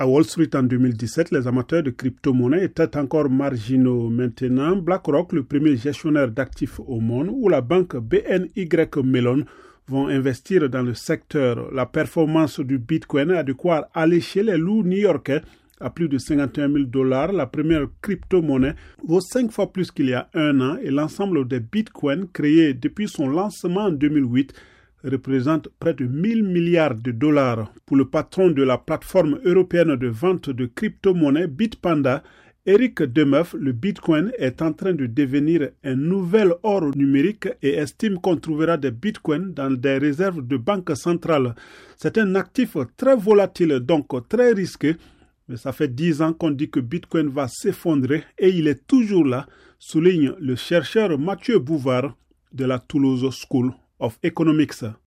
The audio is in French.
À Wall Street en 2017, les amateurs de crypto-monnaies étaient encore marginaux. Maintenant, BlackRock, le premier gestionnaire d'actifs au monde, ou la banque BNY Mellon vont investir dans le secteur. La performance du Bitcoin a de quoi allécher les loups new-yorkais à plus de 51 000 dollars. La première crypto-monnaie vaut cinq fois plus qu'il y a un an et l'ensemble des bitcoins créés depuis son lancement en 2008 représente près de 1000 milliards de dollars. Pour le patron de la plateforme européenne de vente de crypto-monnaies Bitpanda, Eric Demeuf, le Bitcoin est en train de devenir un nouvel or numérique et estime qu'on trouvera des Bitcoins dans des réserves de banque centrale. C'est un actif très volatile, donc très risqué, mais ça fait dix ans qu'on dit que Bitcoin va s'effondrer et il est toujours là, souligne le chercheur Mathieu Bouvard de la Toulouse School of Economics.